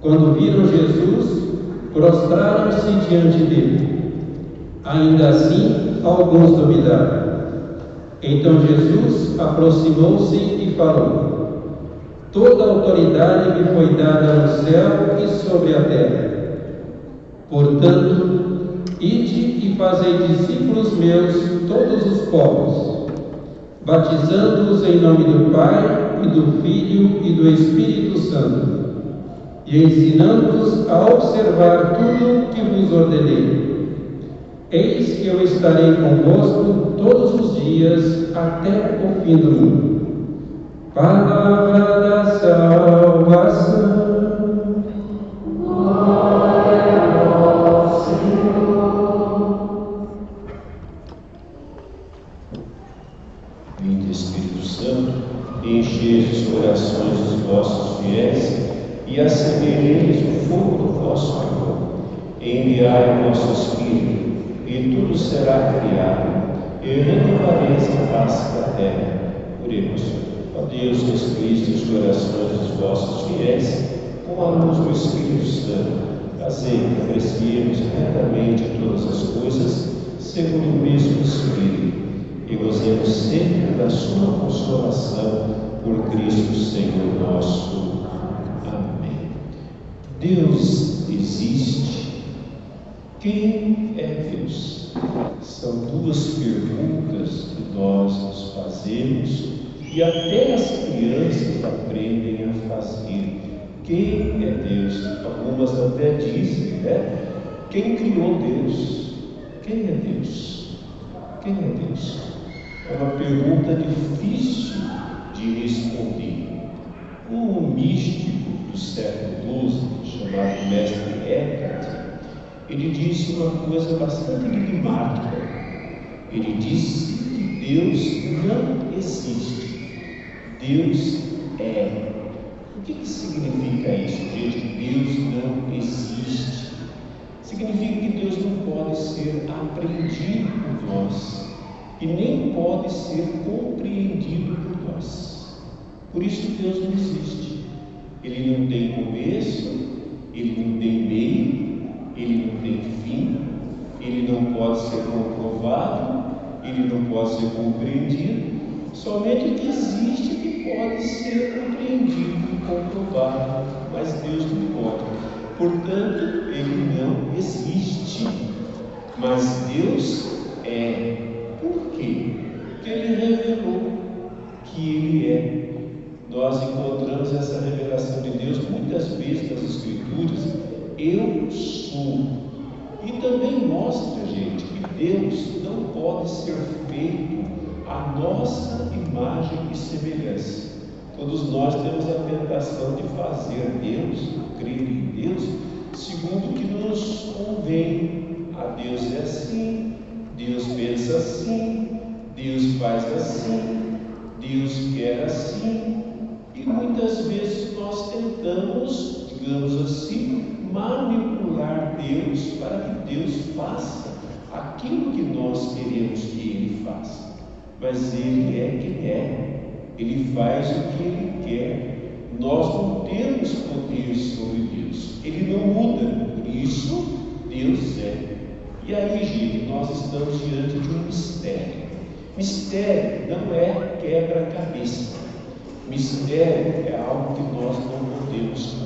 Quando viram Jesus, prostraram-se diante dele. Ainda assim, alguns duvidaram. Então Jesus aproximou-se e falou: Toda autoridade me foi dada no céu e sobre a terra. Portanto, ide e fazei discípulos meus todos os povos, batizando-os em nome do Pai e do Filho e do Espírito Santo, e ensinando-os a observar tudo que vos ordenei. Eis que eu estarei convosco todos os dias até o fim do mundo. Palavra da salvação. Enviai o vosso Espírito e tudo será criado, e renovareis a face da terra. Oremos. Ó Deus, que instruíste os corações dos vossos fiéis com a luz do Espírito Santo, fazei que apreciemos retamente todas as coisas segundo o mesmo Espírito e gozemos sempre da sua consolação por Cristo Senhor nosso. Amém. Deus existe. Quem é Deus? São duas perguntas que nós nos fazemos e até as crianças aprendem a fazer. Quem é Deus? Algumas até dizem, né? Quem criou Deus? Quem é Deus? Quem é Deus? É uma pergunta difícil de responder. Um místico do século XII, chamado Mestre Eckhart, ele disse uma coisa bastante enigmática. Ele disse que Deus não existe. Deus é. O que, que significa isso, gente? Deus não existe. Significa que Deus não pode ser aprendido por nós e nem pode ser compreendido por nós. Por isso Deus não existe. Ele não tem começo, ele não tem meio, ele não tem fim, ele não pode ser comprovado, ele não pode ser compreendido, somente o que existe que pode ser compreendido e comprovado, mas Deus não pode. Portanto, ele não existe, mas Deus é. Por quê? Porque ele revelou que ele é. Nós encontramos essa revelação de Deus muitas vezes nas Escrituras eu sou. E também mostra, gente, que Deus não pode ser feito a nossa imagem e semelhança. Todos nós temos a tentação de fazer Deus, crer em Deus, segundo o que nos convém. A Deus é assim, Deus pensa assim, Deus faz assim, Deus quer assim. E muitas vezes nós tentamos, digamos assim, manipular Deus para que Deus faça aquilo que nós queremos que Ele faça. Mas Ele é quem é, Ele faz o que Ele quer. Nós não temos poder sobre Deus, Ele não muda, por isso Deus é. E aí, gente, nós estamos diante de um mistério. Mistério não é quebra-cabeça. Mistério é algo que nós não podemos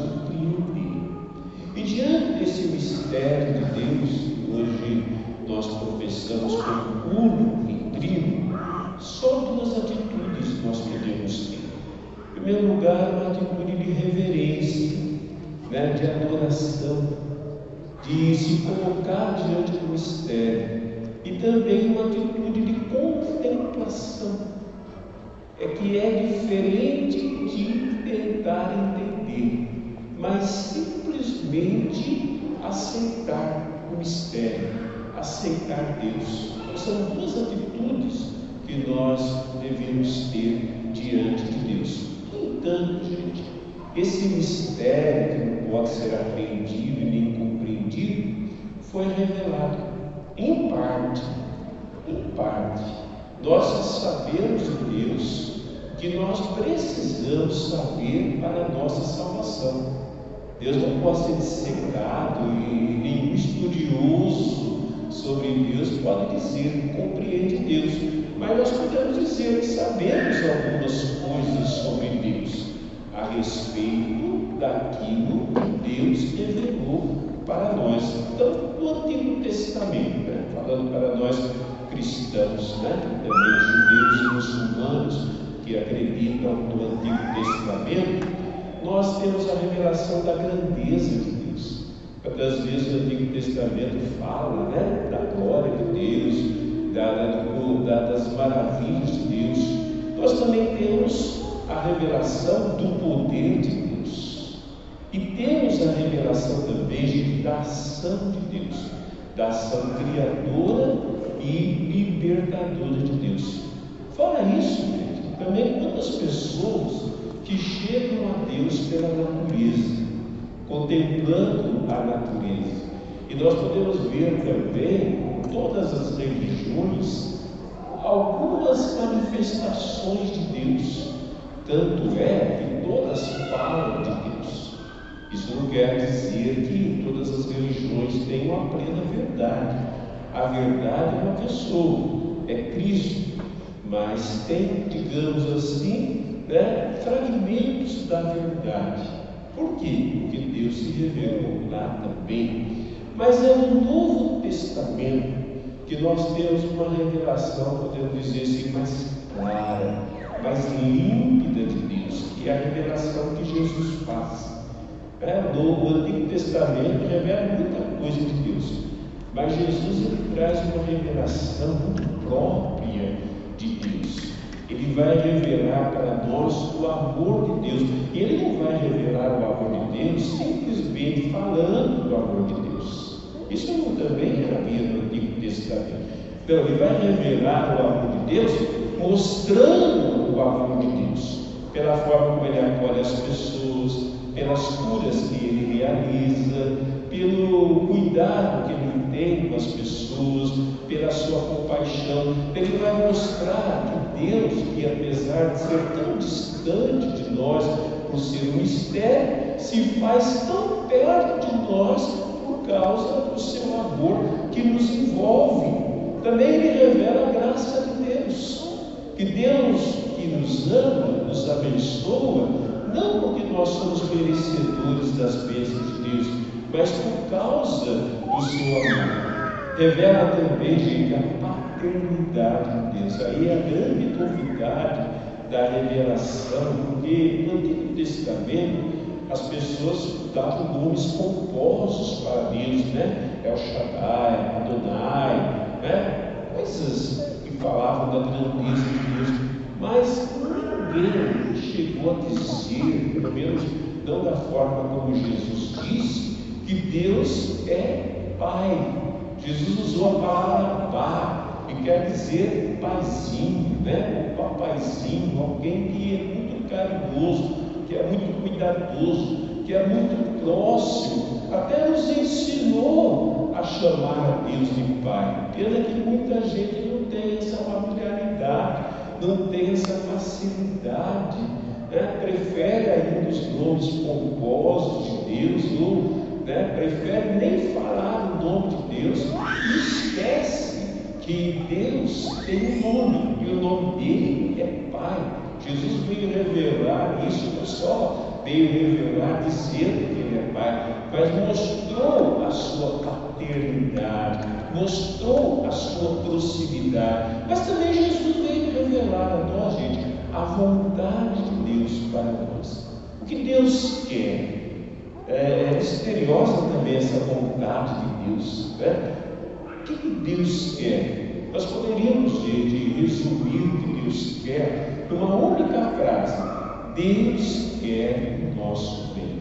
e diante desse mistério de Deus, hoje nós professamos como uno e trino, só duas atitudes nós podemos ter. Em primeiro lugar, uma atitude de reverência, né, de adoração, de se colocar diante do mistério, e também uma atitude de contemplação, é que é diferente de tentar entender, mas simplesmente aceitar o mistério, aceitar Deus. Então, são duas atitudes que nós devemos ter diante de Deus. No entanto, gente, esse mistério que não pode ser aprendido e nem compreendido foi revelado em parte, em parte. Nós sabemos de Deus que nós precisamos saber para a nossa salvação. Deus não pode ser dissecado e nenhum estudioso sobre Deus pode dizer compreende Deus. Mas nós podemos dizer que sabemos algumas coisas sobre Deus a respeito daquilo que Deus revelou para nós. Então, no Antigo Testamento, né? falando para nós cristãos, né? também judeus e muçulmanos que acreditam no Antigo Testamento, nós temos a revelação da grandeza de Deus. Quantas vezes o Antigo Testamento fala né, da glória de Deus, da, da, das maravilhas de Deus. Nós também temos a revelação do poder de Deus. E temos a revelação também da ação de Deus, da ação criadora e libertadora de Deus. Fora isso, também quantas pessoas que chegam a Deus pela natureza, contemplando a natureza. E nós podemos ver também, todas as religiões, algumas manifestações de Deus. Tanto é que todas falam de Deus. Isso não quer dizer que todas as religiões tenham a plena verdade. A verdade é uma pessoa, é Cristo, mas tem, digamos assim, né, fragmentos da verdade. Por quê? Porque Deus se revelou lá também. Mas é no Novo Testamento que nós temos uma revelação, podemos dizer assim, mais clara, mais límpida de Deus, que é a revelação que Jesus faz. É, no Antigo Testamento revela muita coisa de Deus, mas Jesus ele traz uma revelação muito própria de Deus. Ele vai revelar para nós o amor de Deus. E ele não vai revelar o amor de Deus simplesmente falando do amor de Deus. Isso também havia no Antigo Testamento. Então, ele vai revelar o amor de Deus mostrando o amor de Deus, pela forma como ele acolhe as pessoas, pelas curas que ele realiza, pelo cuidado que ele tem com as pessoas, pela sua compaixão. Ele vai mostrar que Deus, que apesar de ser tão distante de nós, por ser um mistério, se faz tão perto de nós por causa do seu amor que nos envolve. Também ele revela a graça de Deus, que Deus que nos ama, nos abençoa, não porque nós somos merecedores das bênçãos de Deus, mas por causa do seu amor. Revela também, gente, a paternidade de Deus. Aí é a grande novidade da revelação, porque no Antigo Testamento as pessoas davam nomes pomposos para Deus, né? El Shaddai, Adonai, né? Coisas que falavam da grandeza de Deus. Mas ninguém chegou a dizer, pelo menos não da forma como Jesus disse, que Deus é Pai. Jesus usou a palavra pai, que quer dizer paizinho, né? Um papaizinho, alguém que é muito carinhoso, que é muito cuidadoso, que é muito próximo, até nos ensinou a chamar a Deus de Pai. Pena que muita gente não tem essa familiaridade, não tem essa facilidade, né? prefere ainda os nomes pomposos de Deus, ou né, prefere nem falar o nome de Deus e esquece que Deus tem um nome e o nome dele é Pai. Jesus veio revelar isso, não só veio revelar dizendo que ele é Pai, mas mostrou a sua paternidade, mostrou a sua proximidade. Mas também Jesus veio revelar a nós, gente, a vontade de Deus para nós. O que Deus quer é, é misteriosa também essa vontade de Deus. Né? O que, que Deus quer? Nós poderíamos de, de resumir o que Deus quer numa única frase: Deus quer o nosso bem.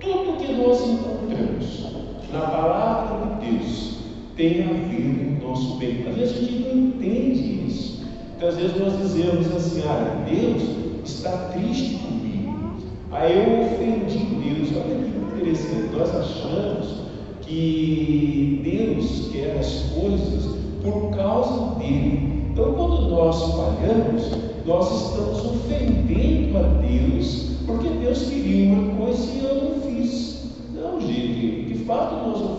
Tudo que nós encontramos na palavra de Deus tem a ver com o nosso bem. Às vezes a gente não entende isso. Então, às vezes nós dizemos assim: ah, Deus está triste comigo. Aí eu ofendi Deus. Olha que interessante. Nós achamos que Deus quer as coisas por causa dele. Então, quando nós falhamos, nós estamos ofendendo a Deus, porque Deus queria uma coisa e eu não fiz.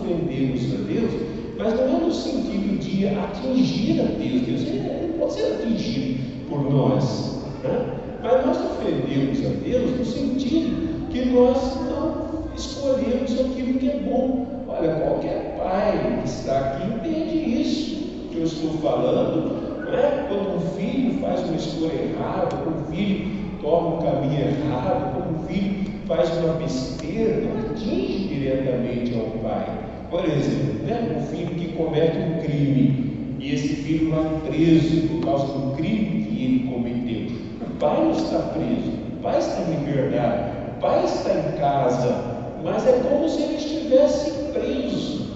ofendemos a Deus, mas não é no sentido de atingir a Deus. Deus ele pode ser atingido por nós. Né? Mas nós ofendemos a Deus no sentido que nós não escolhemos aquilo que é bom. Olha, qualquer pai que está aqui entende isso que eu estou falando. Né? Quando um filho faz uma escolha errada, quando um filho toma um caminho errado, quando um filho faz uma besteira, não atinge diretamente ao pai. Por exemplo, né? um filho que comete um crime e esse filho vai preso por causa do crime que ele cometeu. O pai não está preso, o pai está em liberdade, o pai está em casa, mas é como se ele estivesse preso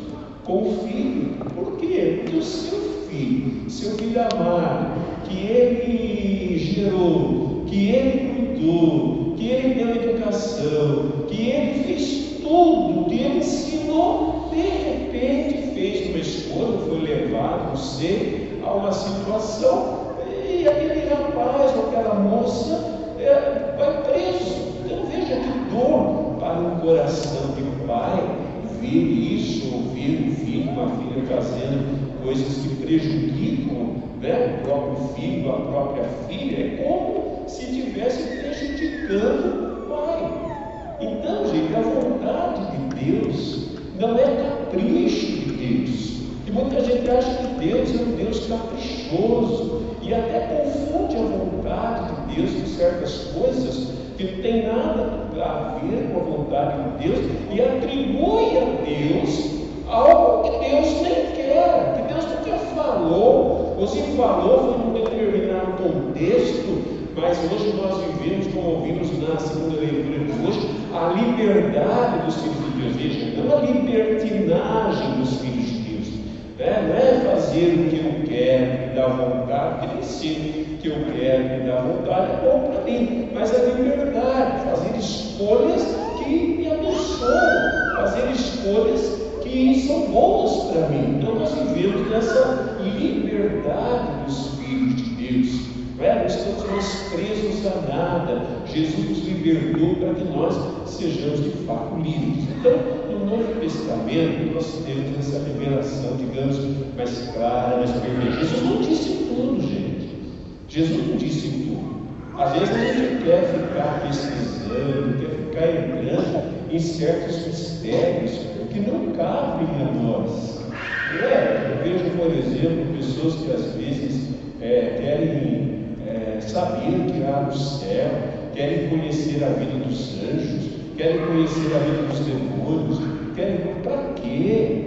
com o filho. Por quê? Porque o seu filho, seu filho amado, que ele gerou, que ele cuidou, que ele deu educação, que ele fez tudo, que ele ensinou, de repente fez uma escolha, foi levado você a uma situação e aquele rapaz ou aquela moça é, vai preso. Então veja que dor para um coração ver isso, ouvir um filho, uma filha fazendo coisas que prejudicam né, o próprio filho, a própria filha, é como se estivesse prejudicando o pai. Então, gente, a vontade de Deus não é capricho de Deus. E muita gente acha que Deus é um Deus caprichoso e até confunde a vontade de Deus com certas coisas que não tem nada a ver com a vontade de Deus e atribui a Deus algo que Deus nem quer, que Deus nunca falou, ou se falou foi num determinado contexto, mas hoje nós vivemos, como ouvimos na segunda leitura de hoje, a liberdade dos filhos de Deus, veja, não a libertinagem dos filhos de Deus, né? não é fazer o que eu quero, da vontade, que nem sei que eu quero, me dá vontade, é bom para mim, mas a liberdade, fazer escolhas que me abençoam, fazer escolhas que são boas para mim. Então nós vivemos nessa liberdade dos filhos de Deus. Não, é? não estamos mais presos a nada. Jesus nos libertou para que nós sejamos de fato livres. Então, no Novo Testamento, nós temos essa revelação, digamos, mais clara, mais perfeita. Jesus não disse tudo, gente. Jesus não disse tudo. Às vezes a gente quer ficar pesquisando, quer ficar entrando em certos mistérios que não cabem a nós. É, eu vejo, por exemplo, pessoas que às vezes é, querem é, saber o que há no céu, querem conhecer a vida dos anjos, querem conhecer a vida dos demônios, querem. Para quê?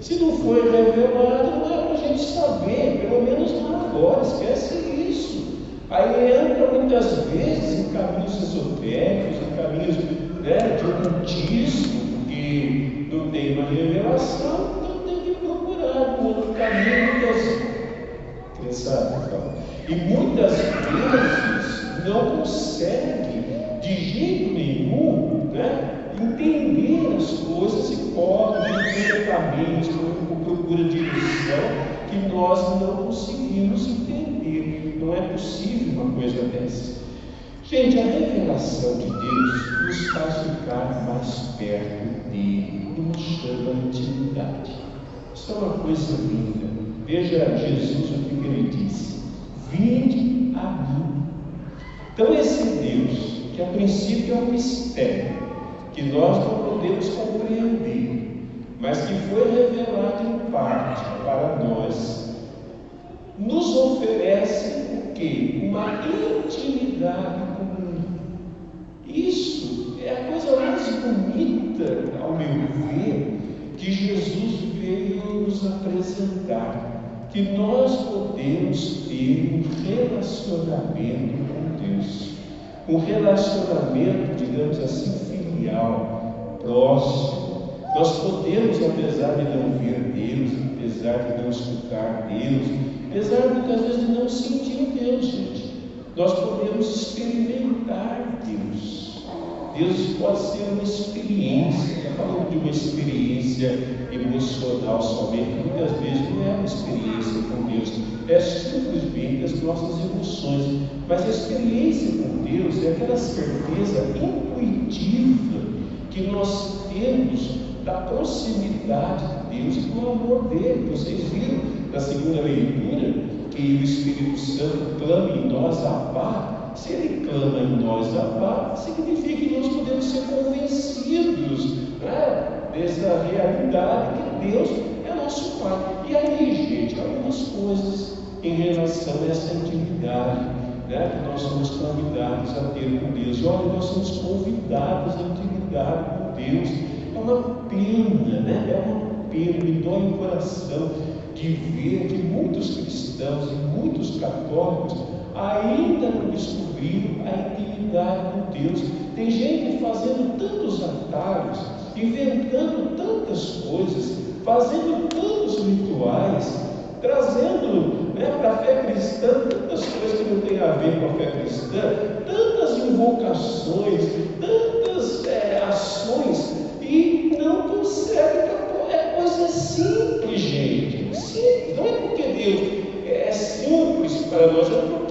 Se não foi revelado, não é para a gente saber, pelo menos não agora, esquece isso. Aí entra muitas vezes em caminhos esotéricos, em caminhos criançada, e muitas vezes não consegue de jeito nenhum né, entender as coisas e caminhos por procura de ilusão que nós não conseguimos entender. Não é possível uma coisa dessa. Gente, a revelação de Deus nos faz ficar mais perto dele, nos chama a intimidade. Isso é uma coisa linda. Veja Jesus o que ele disse: Vinde a mim. Então, esse Deus, que a princípio é um mistério, que nós não podemos compreender, mas que foi revelado em parte para nós, nos oferece o que? Uma intimidade comum. Isso é a coisa mais bonita, ao meu ver, que Jesus veio nos apresentar, que nós podemos ter um relacionamento com Deus, um relacionamento, digamos assim, filial, próximo. Nós podemos, apesar de não ver Deus, apesar de não escutar Deus, apesar muitas vezes de não sentir Deus, gente, nós podemos experimentar Deus. Deus pode ser uma experiência, está falando de uma experiência emocional somente, muitas vezes não é uma experiência com Deus, é simplesmente as nossas emoções. Mas a experiência com Deus é aquela certeza intuitiva que nós temos da proximidade de Deus e do amor dele. Vocês viram na segunda leitura que o Espírito Santo clama em nós a paz. Se ele clama em nós a paz, significa que nós podemos ser convencidos né, dessa realidade que Deus é nosso Pai. E aí, gente, algumas coisas em relação a essa intimidade né, que nós somos convidados a ter com Deus. Olha, nós somos convidados à intimidade com Deus. É uma pena, né? É uma pena, me dói o coração de ver que muitos cristãos e muitos católicos ainda não descobriram a intimidade com Deus. Tem gente fazendo tantos atalhos, inventando tantas coisas, fazendo tantos rituais, trazendo né, para a fé cristã tantas coisas que não têm a ver com a fé cristã, tantas invocações, tantas é, ações, e não consegue. É coisa simples, gente. Simples. Não é porque Deus é simples para nós, é porque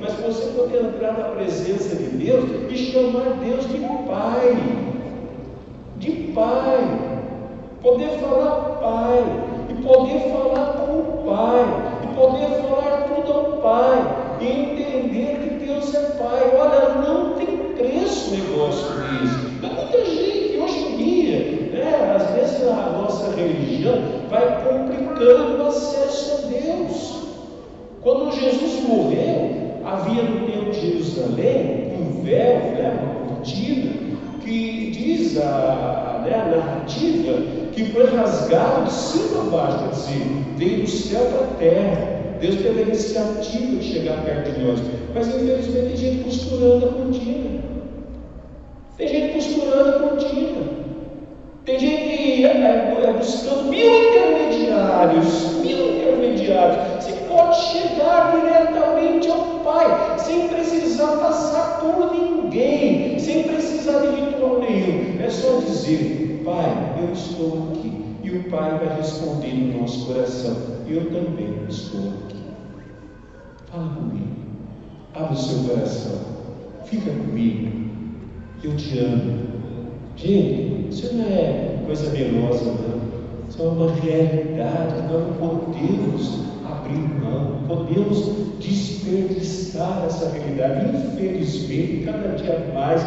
mas você poder entrar na presença de Deus e chamar Deus de Pai. De Pai. Poder falar Pai. E poder falar com o Pai. E poder falar tudo ao Pai. E entender que Deus é Pai. Olha, não tem preço negócio disso. Há muita gente hoje em dia, né, às vezes a nossa religião vai complicando o acesso a Deus. Quando Jesus morreu, havia no templo de Jerusalém um véu, né, uma cortina, que diz a, né, a narrativa que foi rasgado de cima a baixo, quer dizer, veio do céu para a terra. Deus teve a iniciativa de chegar perto de nós. Mas infelizmente tem gente costurando a cortina. Tem gente costurando a cortina. Tem gente é, é, buscando mil intermediários, mil intermediários. Você pode chegar diretamente ao Pai, sem precisar passar por ninguém, sem precisar de ritual nenhum. É só dizer, Pai, eu estou aqui. E o Pai vai responder no nosso coração. Eu também estou aqui. Fala comigo. Abra o seu coração. Fica comigo. Eu te amo. Gente, isso não é coisa melosa, não. Isso é uma realidade. Nós não podemos abrir mão, podemos desperdiçar essa realidade. Infelizmente, cada dia mais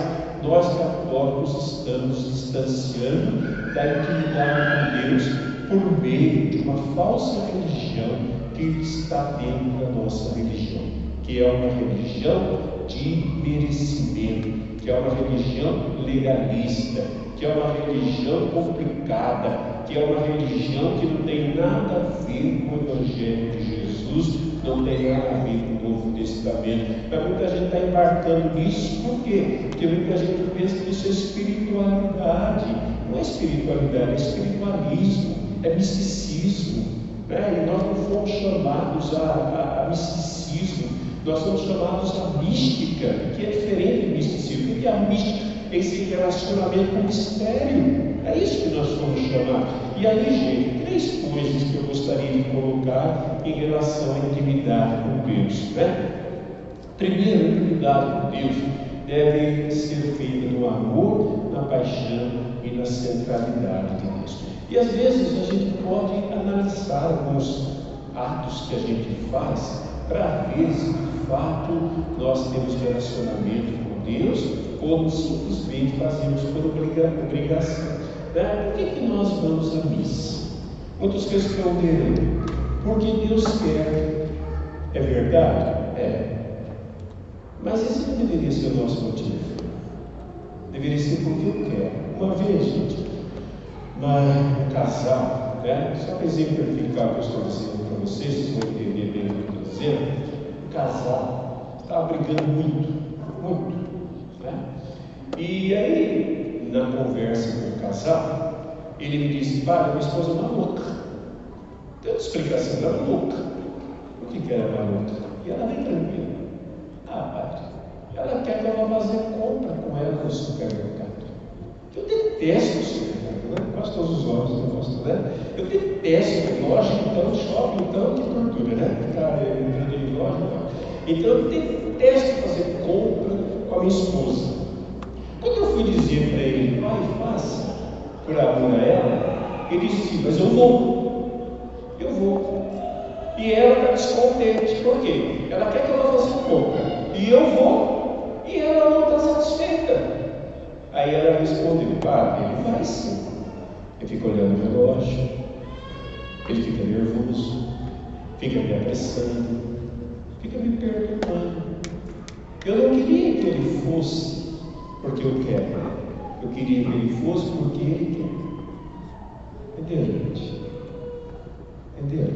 nós católicos estamos distanciando da intimidade com Deus por meio de uma falsa religião que está dentro da nossa religião, que é uma religião de merecimento, que é uma religião legalista, que é uma religião complicada, que é uma religião que não tem nada a ver com o Evangelho de Jesus, não tem nada a ver com Testamento. Mas muita gente está embarcando nisso, por quê? Porque muita gente pensa que isso é espiritualidade. Não é espiritualidade, é espiritualismo, é misticismo. Né? E nós não fomos chamados a, a, a misticismo, nós somos chamados a mística, que é diferente do misticismo. O que é a mística? Esse relacionamento com o mistério. É isso que nós somos chamados. E aí, gente, três coisas que eu gostaria de colocar em relação à intimidade com Deus. Né? Primeiro, a intimidade com Deus deve ser feita no amor, na paixão e na centralidade de Deus. E às vezes a gente pode analisar alguns atos que a gente faz para ver se de fato nós temos relacionamento com Deus ou simplesmente fazemos por obrigação. Né? Por que, que nós vamos à missa? Muitos responderão, porque Deus quer. É verdade? É. Mas esse não deveria ser o nosso motivo. Deveria ser porque eu quero. Uma vez, gente, um casal, né? só para exemplificar o que eu estou dizendo para vocês, vocês vão entender bem o que eu estou dizendo. O casal estava brigando muito, muito. Né? E aí, na conversa com o casal, ele me disse: Pai, minha esposa é uma louca. Tem explicação, ela é. Por que, que ela uma louca? E ela vem tranquila. Ah, pai, ela quer que eu vá fazer compra com ela no supermercado. Eu detesto o supermercado, não gosto todos os homens, não gosto, né? Eu detesto loja, então, shopping, então, que tortura, né? Ficar entrando em loja então. Então eu detesto fazer compra com a minha esposa. Quando eu fui dizer para ele, pai, faça por amor a ela, ele disse assim, mas eu vou. Eu vou. E ela está descontente. Por quê? Ela quer que eu vá fazer compra. E eu vou, e ela não está satisfeita. Aí ela respondeu, padre, ele vai sim. Ele fica olhando o relógio, ele fica nervoso, fica me apressando, fica me perturbando. Eu não queria que ele fosse porque eu quero, eu queria que ele fosse porque ele quer. Entendeu, gente? Entendeu?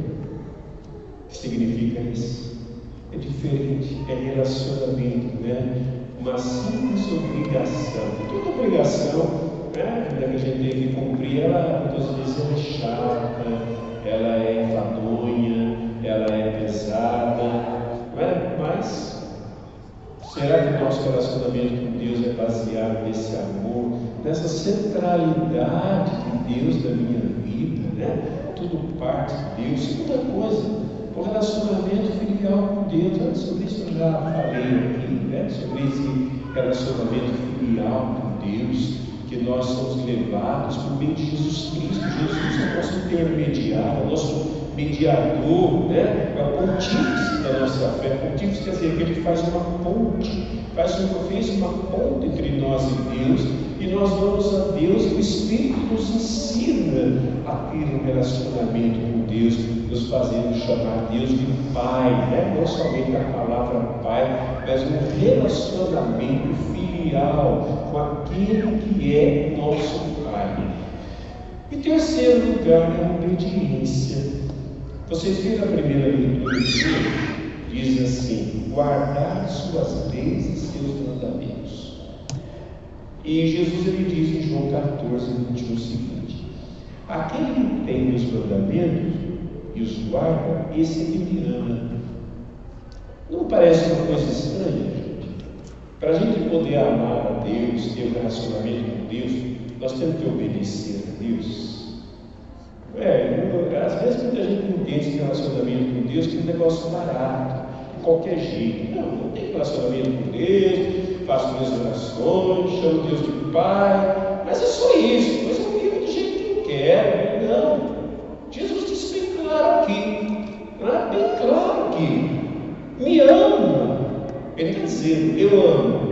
Significa isso. É diferente, é relacionamento, né? Uma simples obrigação. Toda obrigação né, que a gente tem que cumprir, ela muitas vezes é chata, ela é enfadonha, será que o nosso relacionamento com Deus é baseado nesse amor, nessa centralidade de Deus na minha vida, né? Tudo parte de Deus. Segunda coisa, o relacionamento filial com Deus. Sobre isso eu já falei aqui, né? sobre esse relacionamento filial com Deus, que nós somos levados por meio de Jesus Cristo. Jesus é nosso intermediário, nosso mediador, né? é o pontífice da nossa fé. Pontífice quer dizer que ele faz uma ponte, faz uma, fez uma ponte entre nós e Deus, e nós vamos a Deus e o Espírito nos ensina a ter um relacionamento com Deus, nos fazendo chamar Deus de Pai, né? não somente a palavra Pai, mas um relacionamento filial com aquele que é nosso Pai. E terceiro lugar é a obediência. Vocês viram a primeira leitura do Diz assim: guardar suas leis e seus mandamentos. E Jesus ele diz em João 14, 21 o seguinte: Aquele que tem os mandamentos e os guarda, esse é que me ama. Não parece uma coisa estranha, gente? Para a gente poder amar a Deus, ter um relacionamento com Deus, nós temos que obedecer a Deus. É, às vezes muita gente entende esse relacionamento com Deus que é um negócio barato, de qualquer jeito. Não, não tem relacionamento com Deus, faço minhas orações, chamo Deus de Pai, mas é só isso, mas eu vivo do jeito que eu quero. Não. Jesus disse bem claro aqui, é? bem claro aqui, me ama. Ele está dizendo, eu amo.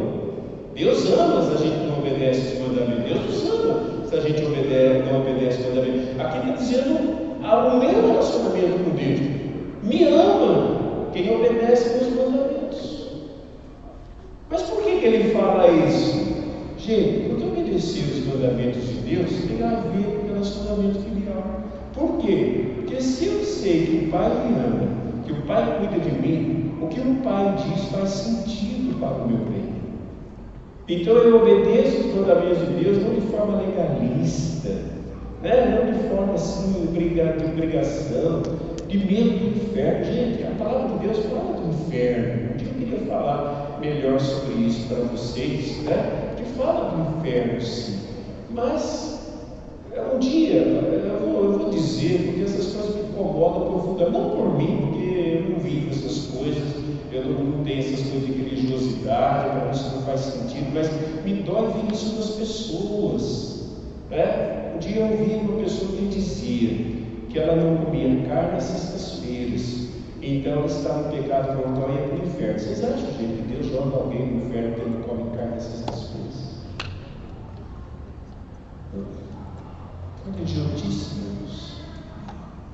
Deus ama se a gente não obedece os mandamentos. Deus nos ama se a gente obedece, não obedece o mandamento. Aqui está dizendo ao meu relacionamento com Deus. Me ama quem obedece meus mandamentos. Mas por que, que ele fala isso? Gente, porque obedecer os mandamentos de Deus tem a ver com o relacionamento filial. Por quê? Porque se eu sei que o Pai me ama, que o Pai cuida de mim, o que o Pai diz faz sentido para o meu bem. Então eu obedeço os mandamentos de Deus não de forma legalista, né? não de forma assim, de obrigação, de medo do inferno. Gente, a palavra de Deus fala do inferno. Um dia eu queria falar melhor sobre isso para vocês, né? que fala do inferno sim. Mas um dia eu vou, eu vou dizer, porque essas coisas me incomodam profundamente, não por mim, porque eu não vivo essas coisas eu não tenho essas coisas de religiosidade, para mim isso não faz sentido, mas me dói ver isso nas pessoas. Né? Dia eu ouvi uma pessoa que dizia que ela não comia carne às sextas-feiras, então ela está no pecado mortal e ia para o inferno. Vocês acham, gente, que Deus joga alguém no inferno que não come carne às sextas-feiras? Que idiotice, meus.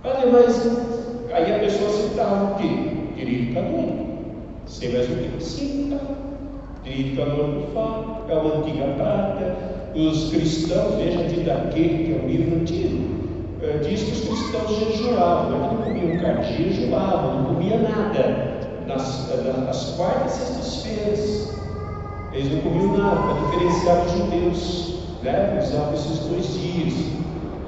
Olha, mas aí a pessoa citava o quê? Querido canônico. Você vai ver que sim, direito canônico fala, é uma antiga prática. Os cristãos, veja de daquele que é um livro antigo, é, diz que os cristãos jejuavam, eles não comiam carne, jejuavam, não comia nada nas, nas quartas e sextas-feiras. Eles não comiam nada, para diferenciar dos judeus, né? usavam esses dois dias.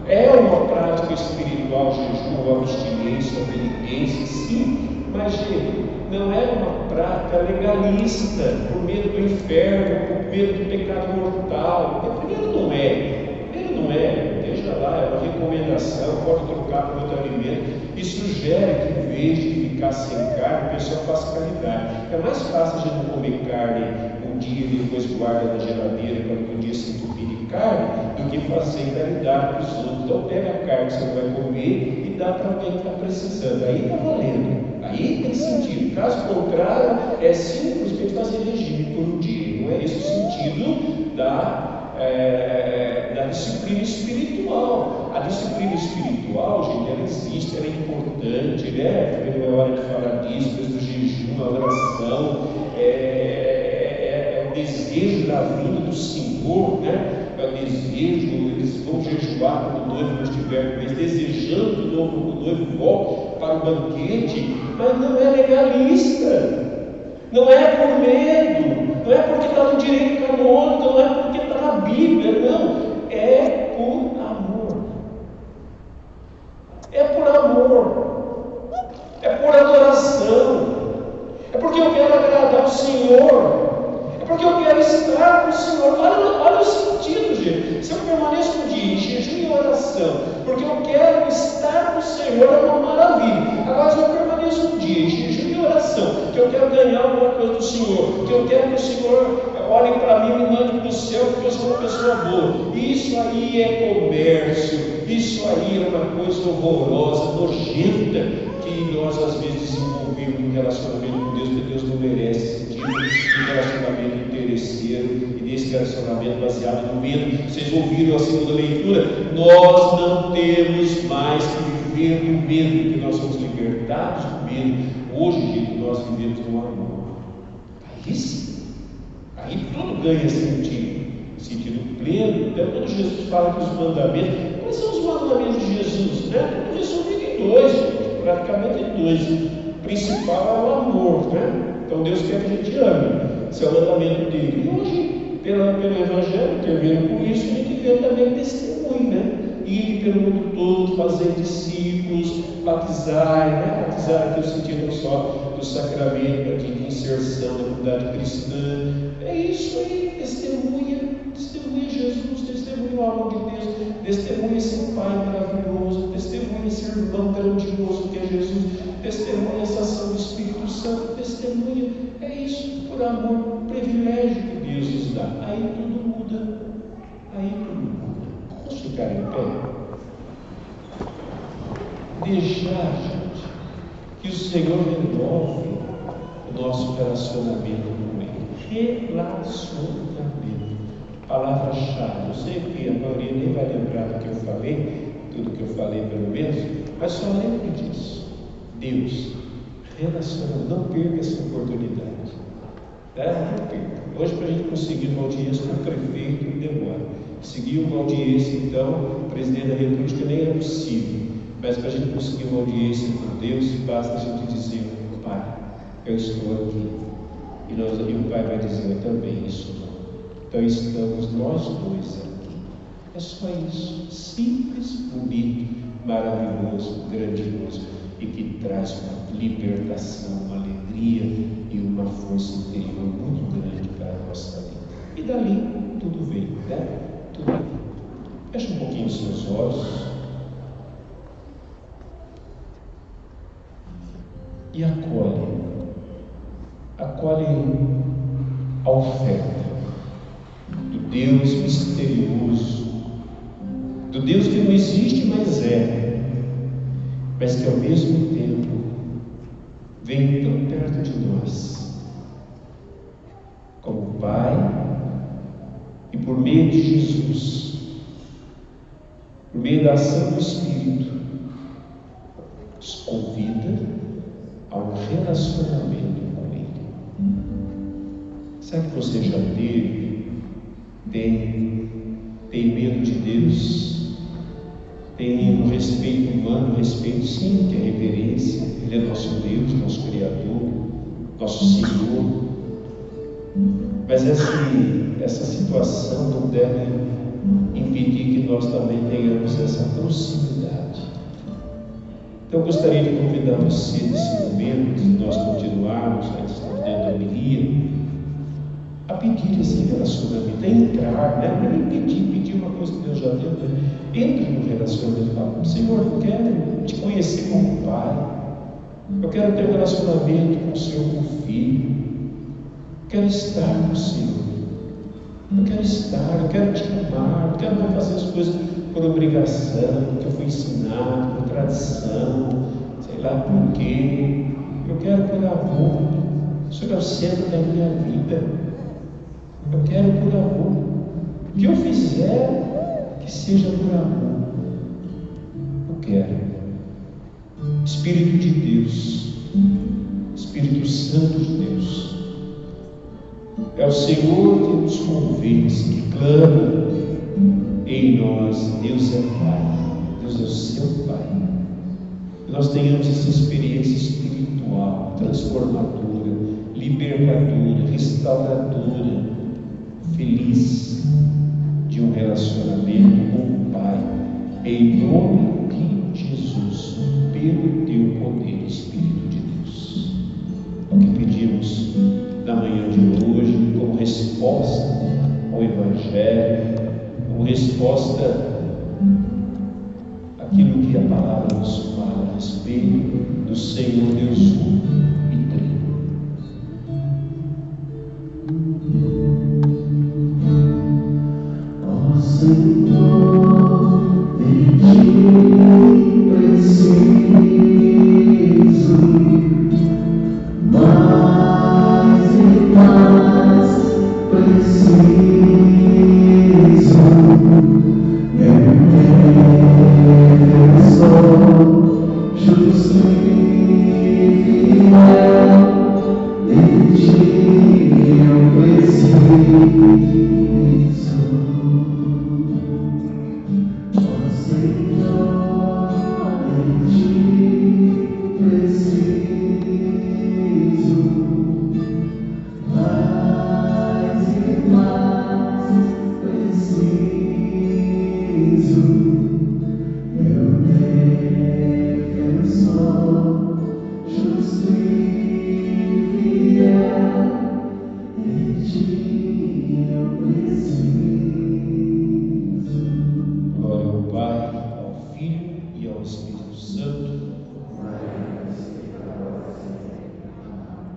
É uma prática espiritual, jejum, abstinência, penitência, sim, mas gente, não é uma prática legalista, por medo do inferno, por medo do pecado mortal. Porque primeiro não é, é, veja lá, é uma recomendação, pode trocar por outro alimento. E sugere que, em vez de ficar sem carne, a pessoa faça caridade. É mais fácil a gente comer carne um dia e depois guarda na geladeira para no dia se entupir de carne, do que fazer caridade para os outros. Então, pega a carne que você vai comer e dá para alguém que está precisando. Aí está valendo. Aí tem sentido. Caso contrário, é simplesmente fazer regime por um dia. Não é esse o sentido da, é, da disciplina espiritual. A disciplina espiritual, gente, ela existe, ela é importante, né? Primeiro é hora de falar disso, depois do jejum, a oração, é, é, é o desejo da vinda do Senhor, né? é o desejo, eles vão jejuar quando o noivo não estiver com eles, desejando que o noivo volte para o banquete, mas não é legalista, não é por medo, não é porque está no direito canônico, não é porque está na Bíblia, não, é por amor. É por amor, é por adoração, é porque eu quero agradar o Senhor. Porque eu quero estar com o Senhor. Olha, olha o sentido, gente. Se eu permaneço um dia em jejum e oração, porque eu quero estar com o Senhor, é uma maravilha. Agora, se eu permaneço um dia em jejum e oração, que eu quero ganhar alguma coisa do Senhor, que eu quero que o Senhor olhe para mim e me mande para o céu, porque eu sou uma pessoa boa. Isso aí é comércio, aí é uma coisa horrorosa, nojenta, que nós às vezes desenvolvemos no relacionamento com Deus, porque Deus não merece tipo de relacionamento interesseiro e desse relacionamento baseado no medo. Vocês ouviram a segunda leitura? Nós não temos mais que viver no medo, porque nós somos libertados do medo. Hoje, nós vivemos no amor. Aí sim, aí tudo ganha sentido, sentido pleno. Então, quando Jesus fala que os mandamentos, são os mandamentos de Jesus? Né? Tudo resumido em dois, praticamente em dois. O principal é o amor, né? Então Deus quer que a gente ame. Esse é o mandamento dele. E hoje, pela, pelo Evangelho, termino com isso, a gente vê também testemunho, né? Ir pelo mundo todo, fazer discípulos, batizar, né? Batizar aqui o sentido só do sacramento de, inserção na comunidade cristã. É isso aí, testemunha, testemunha Jesus, testemunha o amor de Deus, testemunha esse Pai maravilhoso, testemunha esse irmão grandioso que é Jesus, testemunha essa ação do Espírito Santo, testemunha, é isso, por amor, privilégio que Deus nos dá. Aí tudo muda, aí tudo muda. Vamos ficar em pé? Deixar, gente, que o Senhor renove o nosso relacionamento com Ele. Relacionamento. Palavra-chave. Eu sei que a maioria nem vai lembrar do que eu falei, tudo que eu falei pelo menos, mas só lembre disso. Deus, relacionamento. Não perca essa oportunidade. Tá? Não perca. Hoje, para a gente conseguir uma audiência com o prefeito, demora. Conseguir uma audiência, então, presidente da República nem era possível. Mas para a gente conseguir uma audiência com Deus, basta a gente dizer, Pai, eu estou aqui. E, nós, e o Pai vai dizer, também estou. Então estamos nós dois aqui. É só isso. Simples, bonito, maravilhoso, grandioso. E que traz uma libertação, uma alegria e uma força interior muito grande para a nossa vida. E dali tudo vem, né? Tudo vem. Feche um pouquinho os seus olhos. e acolhe, acolhe a oferta Deus misterioso, do Deus que não existe, mas é, mas que ao mesmo tempo vem tão perto de nós, como Pai, e por meio de Jesus, por meio da ação do Espírito, nos convida a um relacionamento com Ele. Será que você já teve, tem, tem medo de Deus? Tem um respeito humano, um respeito sim, que é reverência. Ele é nosso Deus, nosso Criador, nosso Senhor. Mas essa, essa situação não deve impedir que nós também tenhamos essa proximidade então, eu gostaria de convidar você nesse momento, de nós continuarmos, dentro da homilia, pedir esse relacionamento, a entrar, né? não é pedir, pedir uma coisa que Deus já deu, né? entre no relacionamento com Senhor, eu quero te conhecer como Pai. Eu quero ter um relacionamento com o Senhor como filho. Eu quero estar com o Senhor. Eu quero estar, eu quero te amar, eu quero não fazer as coisas por obrigação, porque eu fui ensinado, por tradição, sei lá por quê. Eu quero por amor. O Senhor é o centro da minha vida. Eu quero por amor. O que eu fizer, que seja por amor. Eu quero. Espírito de Deus, Espírito Santo de Deus, é o Senhor que nos convence, que clama em nós. Deus é Pai, Deus é o seu Pai. Que nós tenhamos essa experiência espiritual, transformadora, libertadora, restauradora, feliz de um relacionamento com o Pai, em nome de Jesus, pelo teu poder, Espírito de Deus. É o que pedimos na manhã de hoje, como resposta ao Evangelho, como resposta àquilo que a palavra nos fala a respeito do Senhor Deus um see.